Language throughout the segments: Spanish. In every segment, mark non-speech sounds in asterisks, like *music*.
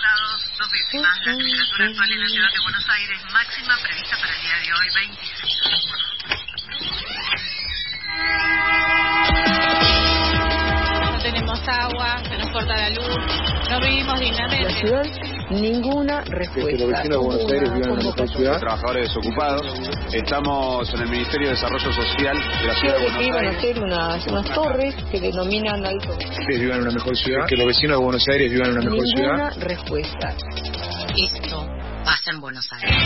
grados, dos décimas. La temperatura actual en la ciudad de Buenos Aires, máxima prevista para el día de hoy, 26. No tenemos agua, se nos corta la luz, no vivimos dignamente. Ninguna respuesta. que los vecinos de Buenos Aires vivan en una mejor ciudad. Trabajadores desocupados. Estamos en el Ministerio de Desarrollo Social de la ciudad de Buenos iban a Aires. hacer unas, unas torres que denominan alto. Que vivan en una mejor ciudad. Que los vecinos de Buenos Aires vivan en una mejor Ninguna ciudad. respuesta. Esto pasa en Buenos Aires.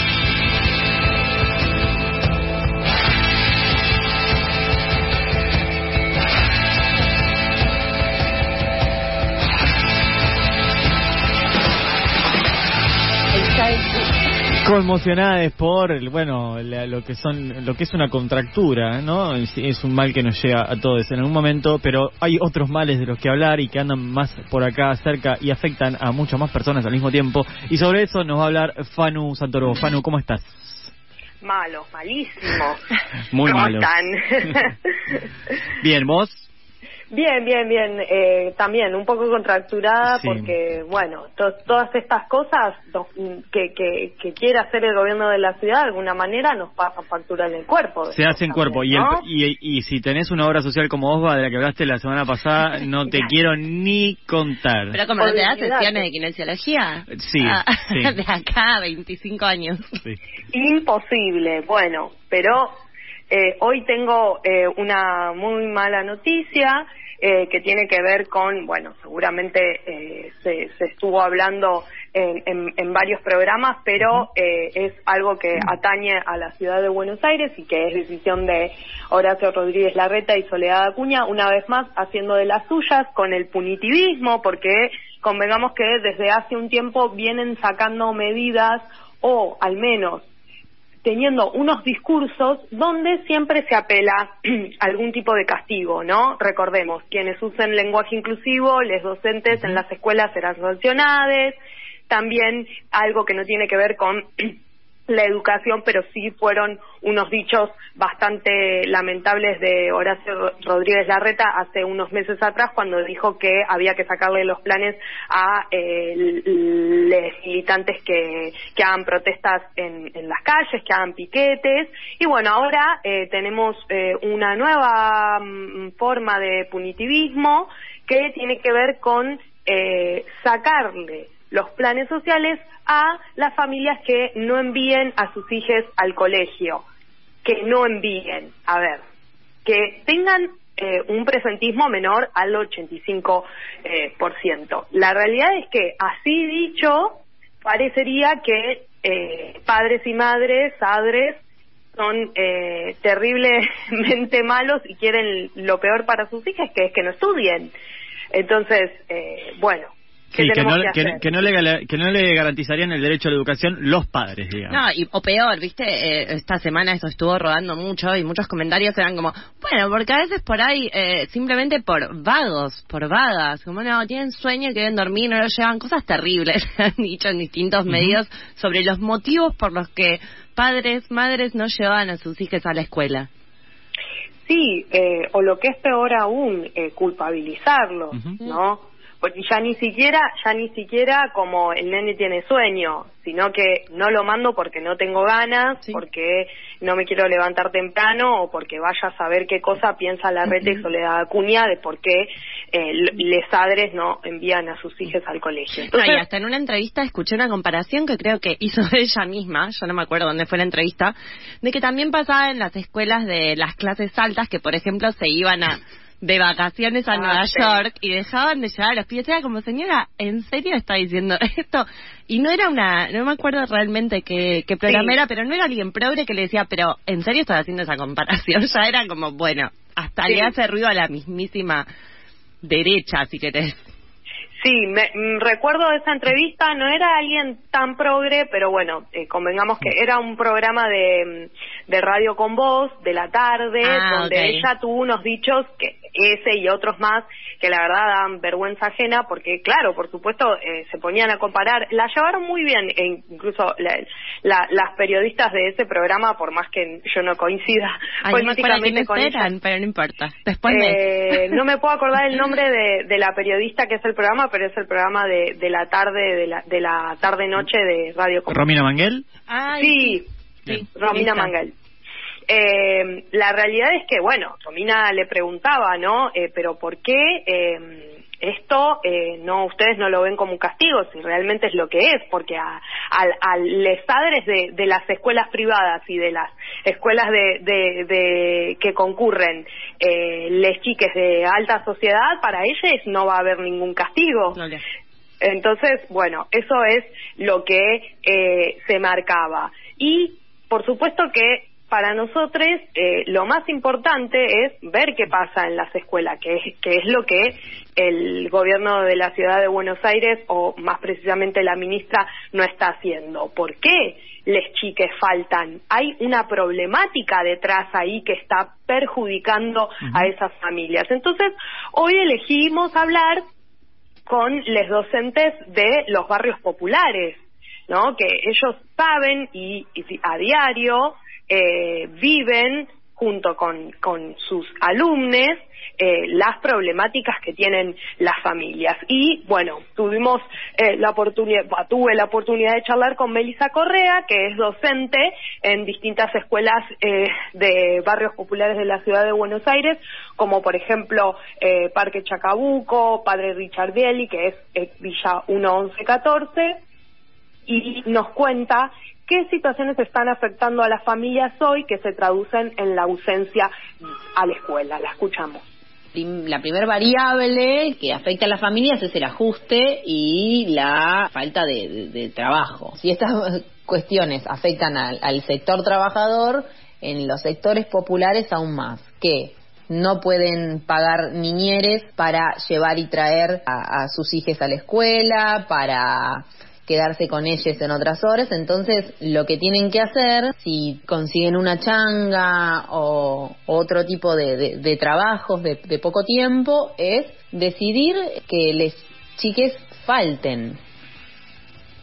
*laughs* Conmocionadas por bueno la- lo que son lo que es una contractura no es, es un mal que nos llega a todos en algún momento pero hay otros males de los que hablar y que andan más por acá cerca y afectan a muchas más personas al mismo tiempo y sobre eso nos va a hablar Fanu Santoro Fanu cómo estás Malos, malísimos. *laughs* Muy ¿Cómo malos. están? *laughs* bien vos bien, bien, bien. Eh, también un poco contracturada Sí. porque, bueno, to- todas estas cosas no- que, que, que quiere hacer el gobierno de la ciudad de alguna manera nos pasan factura en el cuerpo. se hace en También, cuerpo y, el- y, y si tenés una obra social como Osva de la que hablaste la semana pasada no te quiero ni contar Pero como no te das sesiones de kinesiología. Sí, Ah, sí. *laughs* De acá a 25 años. Sí. Imposible, bueno, pero eh, hoy tengo eh, una muy mala noticia eh, que tiene que ver con, bueno, seguramente eh, se, se estuvo hablando en, en- en varios programas, pero eh, es algo que atañe a la ciudad de Buenos Aires y que es decisión de Horacio Rodríguez Larreta y Soledad Acuña, una vez más haciendo de las suyas con el punitivismo, porque convengamos que desde hace un tiempo vienen sacando medidas o al menos teniendo unos discursos donde siempre se apela a *clears throat* algún tipo de castigo, ¿no? Recordemos, quienes usen lenguaje inclusivo, les docentes en las escuelas serán sancionados, también algo que no tiene que ver con *clears throat* la educación, pero sí fueron unos dichos bastante lamentables de Horacio Rodríguez Larreta hace unos meses atrás cuando dijo que había que sacarle los planes a eh, los militantes que, que hagan protestas en, las calles, que hagan piquetes. Y bueno, ahora eh, tenemos eh, una nueva mm, forma de punitivismo que tiene que ver con eh, sacarle los planes sociales a las familias que no envíen a sus hijos al colegio, que no envíen, a ver, que tengan eh, un presentismo menor al 85%. Eh, por ciento. La realidad es que, así dicho, parecería que eh, padres y madres, padres, son eh, terriblemente *laughs* malos y quieren lo peor para sus hijas, que es que no estudien. Entonces, eh, bueno, ¿qué Sí, que no, que que, hacer? que no le, que no le garantizarían el derecho a la educación los padres, digamos. No, y, o peor, viste, Eh, esta semana esto estuvo rodando mucho y muchos comentarios eran como, bueno, porque a veces por ahí, eh, simplemente por vagos, por vagas, como no, tienen sueño, quieren dormir, no lo llevan, cosas terribles, *laughs* han dicho en distintos medios sobre los motivos por los que padres, madres no llevaban a sus hijos a la escuela. Sí, eh, o lo que es peor aún, eh, culpabilizarlos, Ujú. ¿no? Porque ya ni siquiera, ya ni siquiera como el nene tiene sueño, sino que no lo mando porque no tengo ganas, Sí. porque no me quiero levantar temprano o porque vaya a saber qué cosa piensa la red y Soledad Acuña de por qué eh, les padres no envían a sus hijos al colegio. No, y hasta en una entrevista escuché una comparación que creo que hizo *laughs* ella misma, yo no me acuerdo dónde fue la entrevista, de que también pasaba en las escuelas de las clases altas que, por ejemplo, se iban a de vacaciones a Ah, Nueva sí. York y dejaban de llevar a los pibes. Era como, señora, ¿en serio está diciendo *laughs* esto? Y no era una, no me acuerdo realmente qué, qué programa Sí. era, pero no era alguien progre que le decía, pero ¿en serio estás haciendo esa comparación? *laughs* Ya era como, bueno, hasta Sí. le hace ruido a la mismísima derecha, si querés. Sí, me, mm, recuerdo esa entrevista, no era alguien tan progre, pero bueno, eh, convengamos que era un programa de, mm, de radio con voz, de la tarde, Ah, donde ella tuvo unos dichos, que ese y otros más, que la verdad dan vergüenza ajena, porque claro, por supuesto, eh, se ponían a comparar, la llevaron muy bien, e incluso la- la- las periodistas de ese programa, por más que yo no coincida Ay, no políticamente quiénes con ellas, eran, pero no importa. Después eh, no me puedo acordar el nombre de, de la periodista que es el programa, pero es el programa de, de la tarde, de la, de la tarde-noche de Radio Com- Romina Manguel. Sí, Sí, Romina. Mangal. Eh, la realidad es que, bueno, Romina le preguntaba, ¿no? Eh, pero ¿por qué eh, esto eh, no ustedes no lo ven como un castigo, si realmente es lo que es? Porque a, a, a les padres de, de las escuelas privadas y de las escuelas de, de, de que concurren eh, les chiques de alta sociedad, para ellos no va a haber ningún castigo. Entonces, bueno, eso es lo que eh, se marcaba. Y, por supuesto que para nosotros eh, lo más importante es ver qué pasa en las escuelas, que es, que es lo que el gobierno de la ciudad de Buenos Aires, o más precisamente la ministra, no está haciendo. ¿Por qué les chiques faltan? Hay una problemática detrás ahí que está perjudicando a esas familias. Entonces, hoy elegimos hablar con los docentes de los barrios populares, ¿no? Que ellos saben y, y a diario eh, viven junto con, con sus alumnos eh, las problemáticas que tienen las familias. Y bueno, tuvimos eh, la oportunidad, tuve la oportunidad de charlar con Melissa Correa, que es docente en distintas escuelas eh, de barrios populares de la ciudad de Buenos Aires, como por ejemplo eh, Parque Chacabuco, Padre Richard Bieli, que es eh, Villa 1114, y nos cuenta qué situaciones están afectando a las familias hoy que se traducen en la ausencia a la escuela. La escuchamos. La primera variable que afecta a las familias es el ajuste y la falta de, trabajo. Si estas cuestiones afectan al, al sector trabajador, en los sectores populares aún más, que no pueden pagar niñeres para llevar y traer a, a sus hijos a la escuela, para quedarse con ellos en otras horas, entonces lo que tienen que hacer, si consiguen una changa o otro tipo de, de- de trabajos de, de poco tiempo, es decidir que les chiques falten.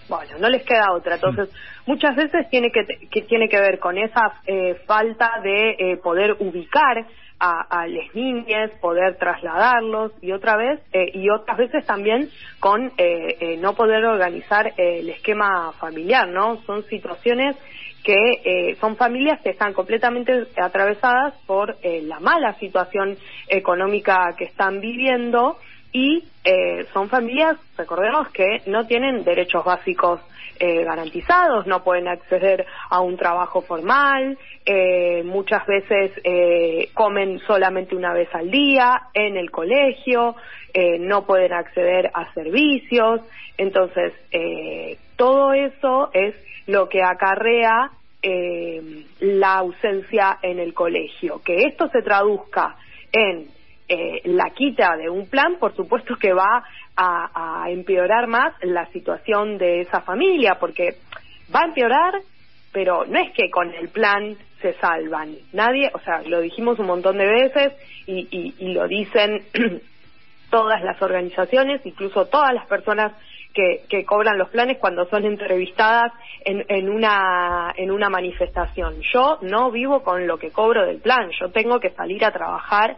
Bueno, no les queda otra. Entonces, muchas veces tiene que, que tiene que ver con esa eh, falta de eh, poder ubicar a, a las niñas, poder trasladarlos y otra vez eh, y otras veces también con eh, eh, no poder organizar el esquema familiar, ¿no? Son situaciones que eh, son familias que están completamente atravesadas por eh, la mala situación económica que están viviendo y eh, son familias, recordemos que no tienen derechos básicos eh, garantizados, no pueden acceder a un trabajo formal, eh, muchas veces eh, comen solamente una vez al día en el colegio, eh, no pueden acceder a servicios, entonces eh, todo eso es lo que acarrea la ausencia en el colegio. Que esto se traduzca en eh, la quita de un plan, por supuesto que va a, empeorar más la situación de esa familia, porque va a empeorar, pero no es que con el plan se salvan. Nadie, o sea, lo dijimos un montón de veces y, y, y lo dicen *clears throat* todas las organizaciones, incluso todas las personas que, que cobran los planes cuando son entrevistadas en, en, una, en una manifestación. Yo no vivo con lo que cobro del plan, yo tengo que salir a trabajar,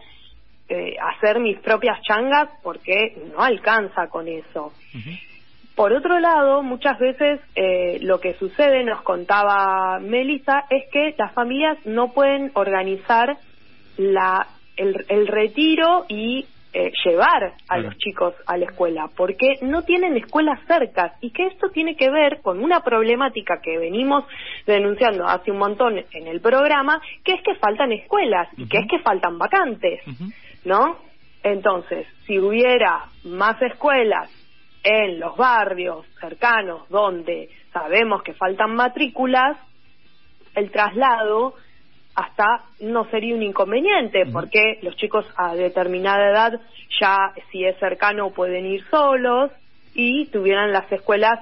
eh, hacer mis propias changas porque no alcanza con eso. Por otro lado, muchas veces eh, lo que sucede, nos contaba Melissa, es que las familias no pueden organizar la, el, el retiro y eh, llevar a los chicos a la escuela, porque no tienen escuelas cercas y que esto tiene que ver con una problemática que venimos denunciando hace un montón en el programa, que es que faltan escuelas y que es que faltan vacantes, ¿no? Entonces, si hubiera más escuelas en los barrios cercanos donde sabemos que faltan matrículas, el traslado hasta no sería un inconveniente, porque los chicos a determinada edad ya, si es cercano, pueden ir solos y tuvieran las escuelas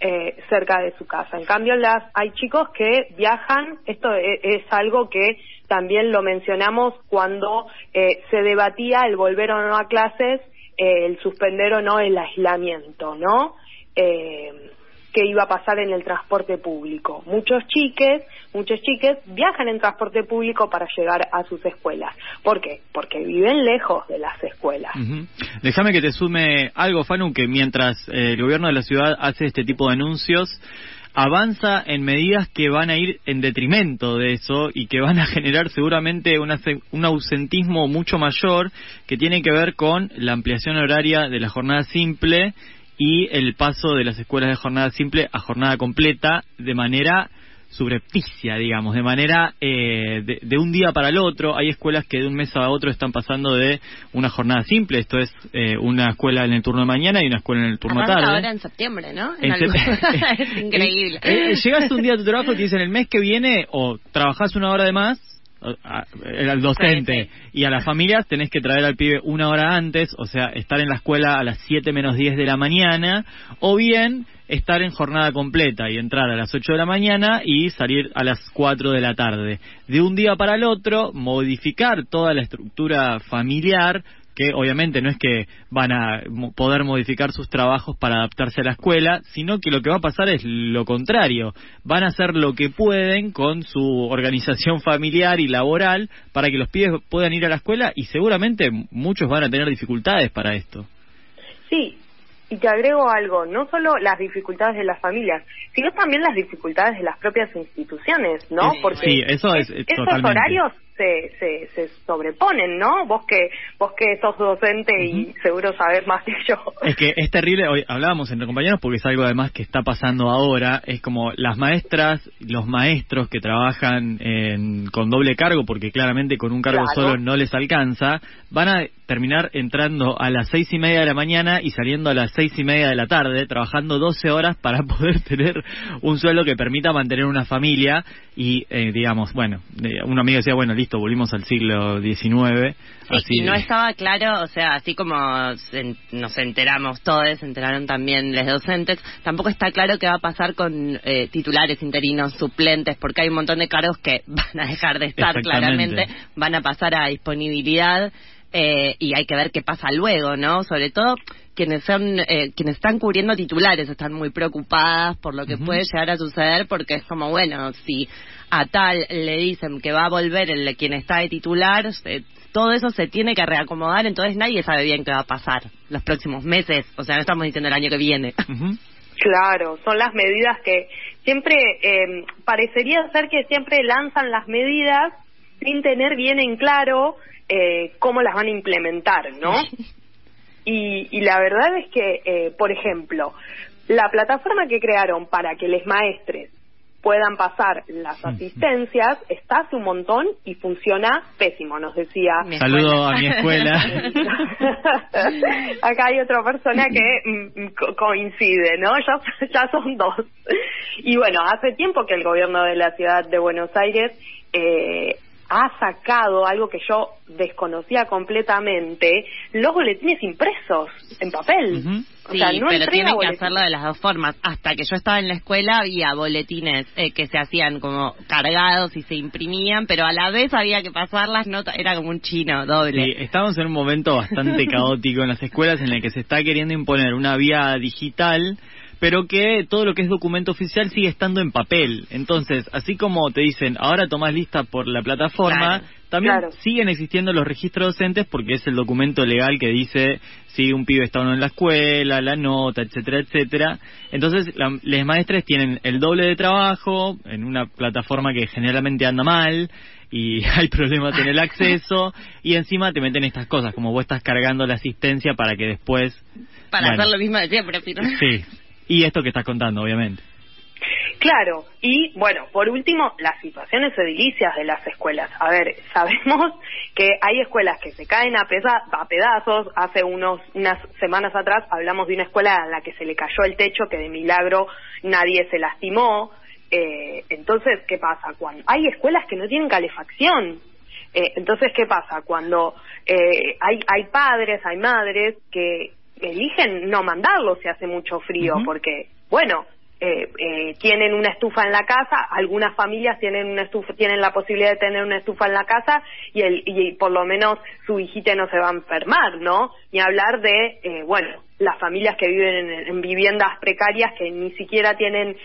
eh, cerca de su casa. En cambio, las hay chicos que viajan, esto es, es algo que también lo mencionamos cuando eh, se debatía el volver o no a clases, eh, el suspender o no el aislamiento, ¿no? Eh, que iba a pasar en el transporte público. Muchos chiques, muchos chiques viajan en transporte público para llegar a sus escuelas. ¿Por qué? Porque viven lejos de las escuelas. Déjame que te sume algo, Fanu, que mientras eh, el gobierno de la ciudad hace este tipo de anuncios, avanza en medidas que van a ir en detrimento de eso y que van a generar seguramente una un ausentismo mucho mayor que tiene que ver con la ampliación horaria de la jornada simple y el paso de las escuelas de jornada simple a jornada completa de manera subrepticia, digamos, de manera eh, de, de un día para el otro. Hay escuelas que de un mes a otro están pasando de una jornada simple, esto es eh, una escuela en el turno de mañana y una escuela en el turno Arranca tarde. ahora en septiembre, ¿no? En En algo- sep- *laughs* *laughs* es increíble. Eh, eh, llegas un día a tu trabajo y te dicen el mes que viene o trabajás una hora de más al docente y a las familias tenés que traer al pibe una hora antes, o sea, estar en la escuela a las 7 menos 10 de la mañana, o bien estar en jornada completa y entrar a las 8 de la mañana y salir a las 4 de la tarde. De un día para el otro, modificar toda la estructura familiar que obviamente no es que van a poder modificar sus trabajos para adaptarse a la escuela, sino que lo que va a pasar es lo contrario. Van a hacer lo que pueden con su organización *laughs* familiar y laboral para que los pibes puedan ir a la escuela y seguramente muchos van a tener dificultades para esto. Sí, y te agrego algo, no solo las dificultades de las familias, sino también las dificultades de las propias instituciones, ¿no? Porque sí, eso es, es esos totalmente. horarios se, se, se sobreponen, ¿no? Vos que vos que sos docente y seguro sabés más que yo. Es que es terrible, hoy hablábamos entre compañeros porque es algo además que está pasando ahora, es como las maestras, los maestros que trabajan en- con doble cargo, porque claramente con un cargo Claro. solo no les alcanza, van a terminar entrando a las seis y media de la mañana y saliendo a las seis y media de la tarde, trabajando 12 horas para *laughs* poder tener un sueldo que permita mantener una familia y, eh, digamos, bueno, eh, un amigo decía, bueno, listo, volvimos al siglo XIX. Sí, así y no estaba claro, o sea, así como nos enteramos todos, se enteraron también los docentes, tampoco está claro qué va a pasar con eh, titulares, interinos, suplentes, porque hay un montón de cargos que *laughs* van a dejar de estar claramente, van a pasar a disponibilidad eh, y hay que ver qué pasa luego, ¿no? Sobre todo quienes son eh, quienes están cubriendo titulares están muy preocupadas por lo que puede llegar a suceder porque es como bueno si a tal le dicen que va a volver el quien está de titular se- todo eso se tiene que reacomodar entonces nadie sabe bien qué va a pasar los próximos meses o sea no estamos diciendo el año que viene. *laughs* Claro, son las medidas que siempre eh, parecería ser que siempre lanzan las medidas sin tener bien en claro eh, cómo las van a implementar, ¿no? *laughs* Y, y la verdad es que, eh, por ejemplo, la plataforma que crearon para que les maestres puedan pasar las asistencias está hace un montón y funciona pésimo, nos decía. Saludo a mi escuela. *laughs* Acá hay otra persona que mm, co- coincide, ¿no? Ya, ya son dos. Y bueno, hace tiempo que el gobierno de la ciudad de Buenos Aires eh, ha sacado algo que yo desconocía completamente, los boletines impresos en papel. O Sí, sea, no pero tienen que hacerlo de las dos formas. Hasta que yo estaba en la escuela había boletines eh, que se hacían como cargados y se imprimían, pero a la vez había que pasar las notas, era como un chino doble. Sí, estamos en un momento bastante *laughs* caótico en las escuelas en el que se está queriendo imponer una vía digital, pero que todo lo que es documento oficial sigue estando en papel. Entonces, así como te dicen, ahora tomás lista por la plataforma, Claro, también claro. siguen existiendo los registros docentes porque es el documento legal que dice si un pibe está o no en la escuela, la nota, etcétera, etcétera. Entonces, la- les maestres tienen el doble de trabajo en una plataforma que generalmente anda mal y *laughs* hay problemas en el acceso *laughs* y encima te meten estas cosas como vos estás cargando la asistencia para que después Para bueno, hacer lo mismo de siempre, pero... sí y esto que estás contando obviamente Claro, y bueno, por último, las situaciones edilicias de las escuelas. A ver, *laughs* sabemos que hay escuelas que se caen a, pesa- a pedazos. Hace unos unas semanas atrás hablamos de una escuela a la que se le cayó el techo, que de milagro nadie se lastimó. Eh, entonces, ¿qué pasa? Cuando hay escuelas que no tienen calefacción. Eh, entonces, ¿qué pasa? Cuando eh, hay, hay padres, hay madres que eligen no mandarlos si hace mucho frío, porque, bueno, eh, eh, tienen una estufa en la casa, algunas familias tienen una estufa, tienen la posibilidad de tener una estufa en la casa y, el, y por lo menos su hijita no se va a enfermar, ¿no? Ni hablar de, eh, bueno, las familias que viven en, en viviendas precarias que ni siquiera tienen,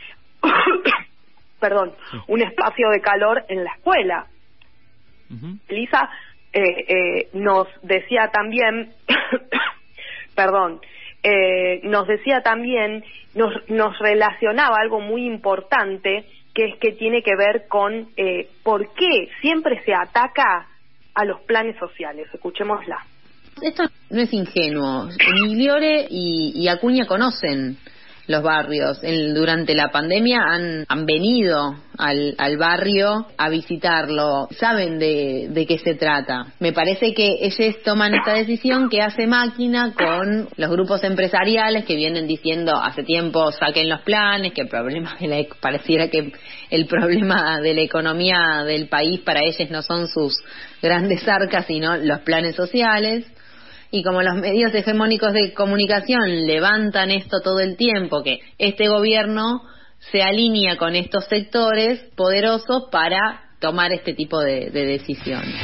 *coughs* perdón, un espacio de calor en la escuela. Elisa eh, eh, nos decía también, *coughs* perdón, eh, nos decía también, nos, nos relacionaba algo muy importante, que es que tiene que ver con eh, por qué siempre se ataca a los planes sociales. Escuchémosla. Esto no es ingenuo. Migliore y, y Acuña conocen los barrios. En- durante la pandemia han, venido al, barrio a visitarlo, saben de, de qué se trata. Me parece que ellos toman esta decisión que hace máquina con los grupos empresariales que vienen diciendo hace tiempo saquen los planes, que el problema de la, ec- pareciera que el problema de la economía del país para ellos no son sus grandes arcas, sino los planes sociales y como los medios hegemónicos de comunicación levantan esto todo el tiempo, que este gobierno se alinea con estos sectores poderosos para tomar este tipo de, de decisiones.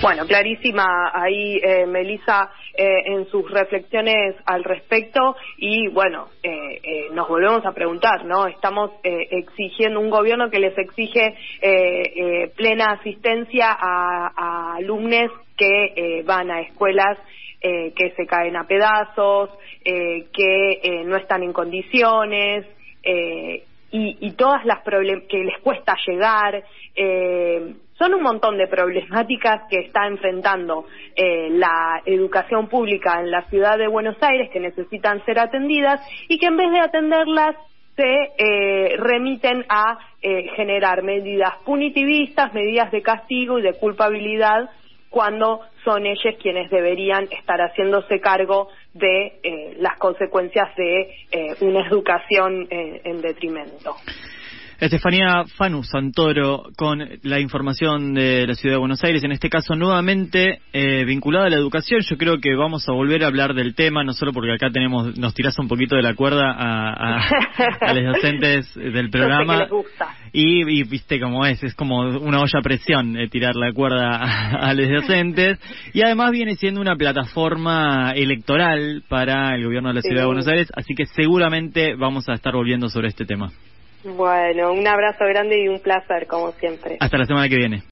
Bueno, clarísima ahí, eh, Melissa, eh, en sus reflexiones al respecto y bueno, eh, eh, nos volvemos a preguntar, ¿no? Estamos eh, exigiendo un gobierno que les exige eh, plena asistencia a, a alumnos que eh, van a escuelas eh, que se caen a pedazos, eh, que eh, no están en condiciones, y, todas las que les cuesta llegar, son un montón de problemáticas que está enfrentando la educación pública en la ciudad de Buenos Aires que necesitan ser atendidas y que en vez de atenderlas se eh, remiten a eh, generar medidas punitivistas, medidas de castigo y de culpabilidad cuando son ellos quienes deberían estar haciéndose cargo de eh, las consecuencias de eh, una educación eh, en detrimento. Estefanía Fanu Santoro con la información de la ciudad de Buenos Aires, en este caso nuevamente eh, vinculada a la educación. Yo creo que vamos a volver a hablar del tema, no solo porque acá tenemos, nos tirás un poquito de la cuerda a, a, a los docentes del Yo sé que programa. les gusta. Y, y viste cómo es, es como una olla a presión eh, tirar la cuerda a, a los docentes. Y además viene siendo una plataforma electoral para el gobierno de la Sí. ciudad de Buenos Aires, así que seguramente vamos a estar volviendo sobre este tema. Bueno, un abrazo grande y un placer, como siempre. Hasta la semana que viene.